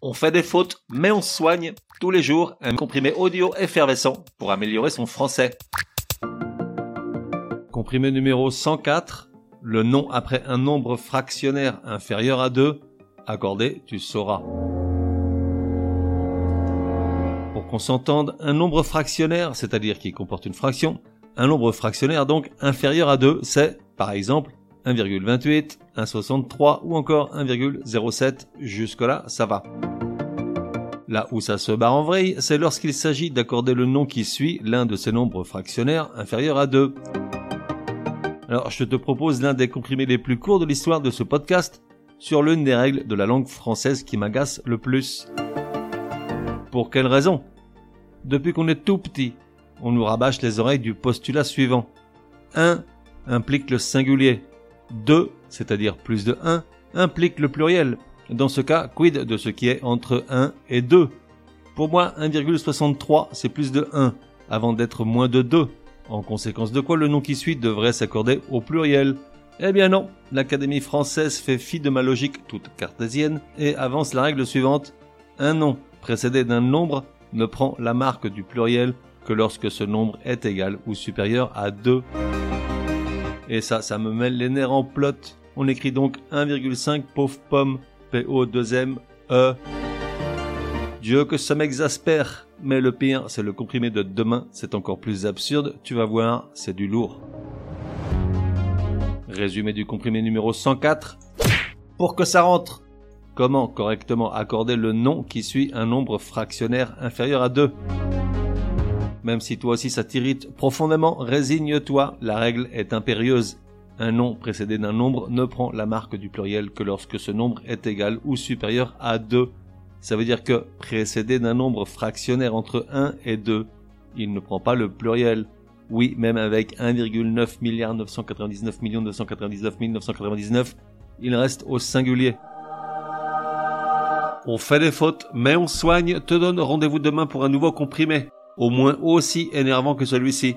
On fait des fautes, mais on soigne tous les jours un comprimé audio effervescent pour améliorer son français. Comprimé numéro 104, le nom après un nombre fractionnaire inférieur à 2, accordé, tu sauras. Pour qu'on s'entende, un nombre fractionnaire, c'est-à-dire qui comporte une fraction, un nombre fractionnaire donc inférieur à 2, c'est, par exemple, 1,28, 1,63 ou encore 1,07. Jusque-là, ça va. Là où ça se barre en vrille, c'est lorsqu'il s'agit d'accorder le nom qui suit l'un de ces nombres fractionnaires inférieurs à 2. Alors, je te propose l'un des comprimés les plus courts de l'histoire de ce podcast sur l'une des règles de la langue française qui m'agace le plus. Pour quelle raison? Depuis qu'on est tout petit, on nous rabâche les oreilles du postulat suivant. 1 implique le singulier. 2, c'est-à-dire plus de 1, implique le pluriel. Dans ce cas, quid de ce qui est entre 1 et 2 Pour moi, 1,63 c'est plus de 1, avant d'être moins de 2. En conséquence de quoi le nom qui suit devrait s'accorder au pluriel. Eh bien non, l'Académie française fait fi de ma logique toute cartésienne et avance la règle suivante. Un nom précédé d'un nombre ne prend la marque du pluriel que lorsque ce nombre est égal ou supérieur à 2. Et ça, ça me mêle les nerfs en plot. On écrit donc 1,5 pauvre pomme, P-O-2-M-E. Dieu que ça m'exaspère. Mais le pire, c'est le comprimé de demain, c'est encore plus absurde, tu vas voir, c'est du lourd. Résumé du comprimé numéro 104. Pour que ça rentre, comment correctement accorder le nom qui suit un nombre fractionnaire inférieur à 2 Même si toi aussi ça t'irrite profondément, résigne-toi, la règle est impérieuse. Un nom précédé d'un nombre ne prend la marque du pluriel que lorsque ce nombre est égal ou supérieur à 2. Ça veut dire que précédé d'un nombre fractionnaire entre 1 et 2, il ne prend pas le pluriel. Oui, même avec 1,9 milliard 999 millions 999 999, il reste au singulier. On fait des fautes, mais on soigne, te donne rendez-vous demain pour un nouveau comprimé, au moins aussi énervant que celui-ci.